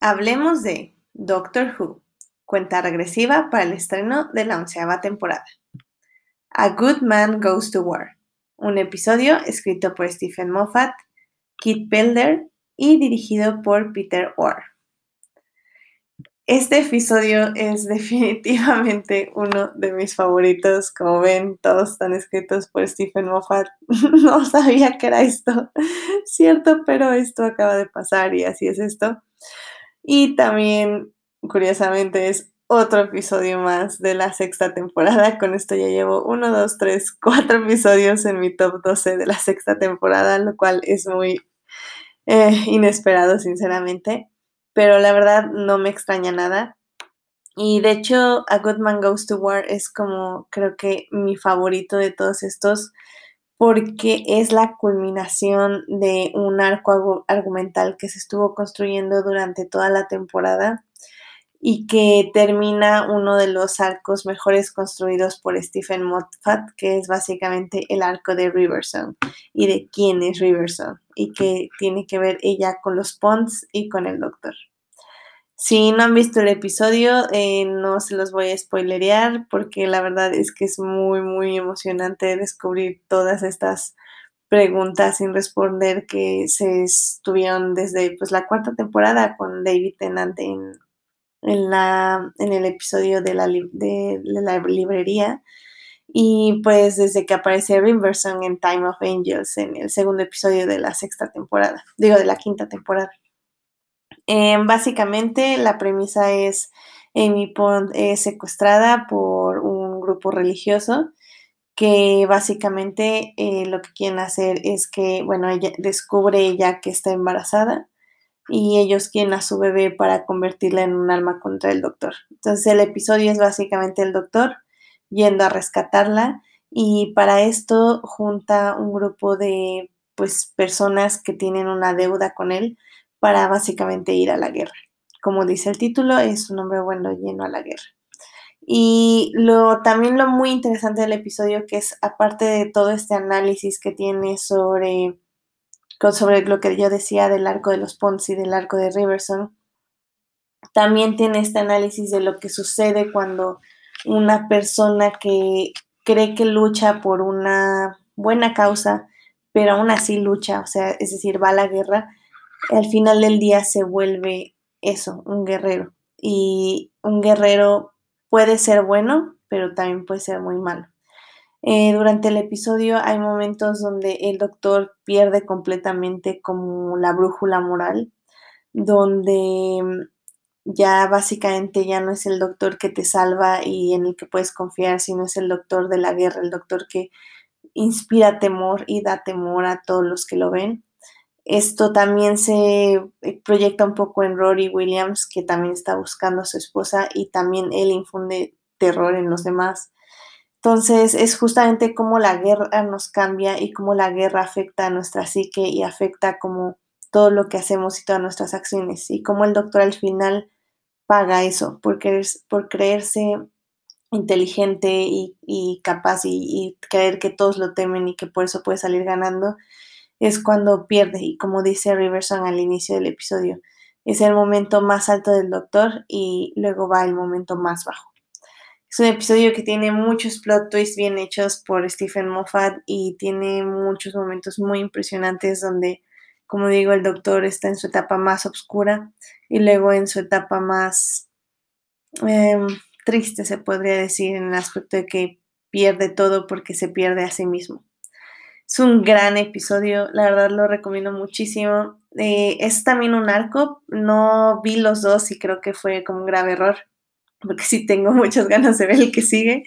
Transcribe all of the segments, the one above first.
Hablemos de Doctor Who, cuenta regresiva para el estreno de la onceava temporada. A Good Man Goes to War, un episodio escrito por Stephen Moffat, Kit Builder y dirigido por Peter Orr. Este episodio es definitivamente uno de mis favoritos. Como ven, todos están escritos por Stephen Moffat. no sabía que era esto, cierto, pero esto acaba de pasar y así es esto. Y también, curiosamente, es otro episodio más de la sexta temporada. Con esto ya llevo uno, dos, tres, cuatro episodios en mi top 12 de la sexta temporada, lo cual es muy eh, inesperado, sinceramente. Pero la verdad no me extraña nada. Y de hecho, A Good Man Goes to War es como creo que mi favorito de todos estos porque es la culminación de un arco argumental que se estuvo construyendo durante toda la temporada y que termina uno de los arcos mejores construidos por Stephen Moffat, que es básicamente el arco de Riverson y de quién es Riverson y que tiene que ver ella con los Ponds y con el Doctor. Si no han visto el episodio, eh, no se los voy a spoilerear porque la verdad es que es muy, muy emocionante descubrir todas estas preguntas sin responder que se estuvieron desde pues, la cuarta temporada con David Tennant en, la, en el episodio de la, de, la librería y pues desde que aparece Rimberson en Time of Angels en el segundo episodio de la sexta temporada, digo de la quinta temporada. Em, básicamente la premisa es Amy Pond es secuestrada por un grupo religioso que básicamente eh, lo que quieren hacer es que, bueno, ella descubre ella que está embarazada y ellos quieren a su bebé para convertirla en un alma contra el doctor. Entonces el episodio es básicamente el doctor yendo a rescatarla y para esto junta un grupo de pues personas que tienen una deuda con él para básicamente ir a la guerra. Como dice el título, es un hombre bueno lleno a la guerra. Y lo, también lo muy interesante del episodio, que es aparte de todo este análisis que tiene sobre, sobre lo que yo decía del arco de los Ponce y del arco de Riverson, también tiene este análisis de lo que sucede cuando una persona que cree que lucha por una buena causa, pero aún así lucha, o sea, es decir, va a la guerra, al final del día se vuelve eso, un guerrero. Y un guerrero puede ser bueno, pero también puede ser muy malo. Eh, durante el episodio hay momentos donde el doctor pierde completamente como la brújula moral, donde mm, ya básicamente ya no es el doctor que te salva y en el que puedes confiar, sino es el doctor de la guerra, el doctor que inspira temor y da temor a todos los que lo ven. Esto también se eh, proyecta un poco en Rory Williams, que también está buscando a su esposa y también él infunde terror en los demás. Entonces es justamente cómo la guerra nos cambia y cómo la guerra afecta a nuestra psique y afecta como todo lo que hacemos y todas nuestras acciones y cómo el doctor al final paga eso por, por creerse inteligente y, capaz y, y, creer que todos lo temen y que por eso puede salir ganando es cuando pierde y como dice Riverson al inicio del episodio, es el momento más alto del doctor y luego va el momento más bajo. Es un episodio que tiene muchos plot twists bien hechos por Stephen Moffat y tiene muchos momentos muy impresionantes donde, como digo, el doctor está en su etapa más oscura y luego en su etapa más em, triste, se podría decir, en el aspecto de que pierde todo porque se pierde a sí mismo. Es un gran episodio, la verdad lo recomiendo muchísimo. Eh, es también un arco, no vi los dos y creo que fue como un grave error, porque sí tengo muchas ganas de ver el que sigue,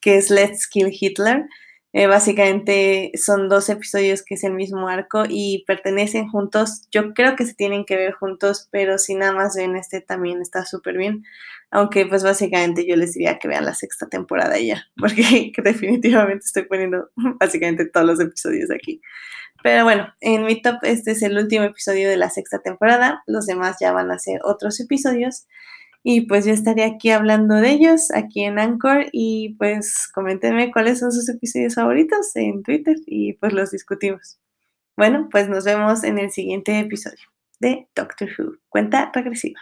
que es Let's Kill Hitler. Eh, básicamente son dos episodios que es el mismo arco y pertenecen juntos. Yo creo que se tienen que ver juntos, pero si nada más ven este también está súper bien. Aunque pues básicamente yo les diría que vean la sexta temporada ya, porque definitivamente estoy poniendo básicamente todos los episodios aquí. Pero bueno, en mi top este es el último episodio de la sexta temporada. Los demás ya van a ser otros episodios. Y pues yo estaré aquí hablando de ellos, aquí en Anchor, y pues coméntenme cuáles son sus episodios favoritos en Twitter y pues los discutimos. Bueno, pues nos vemos en el siguiente episodio de Doctor Who, cuenta regresiva.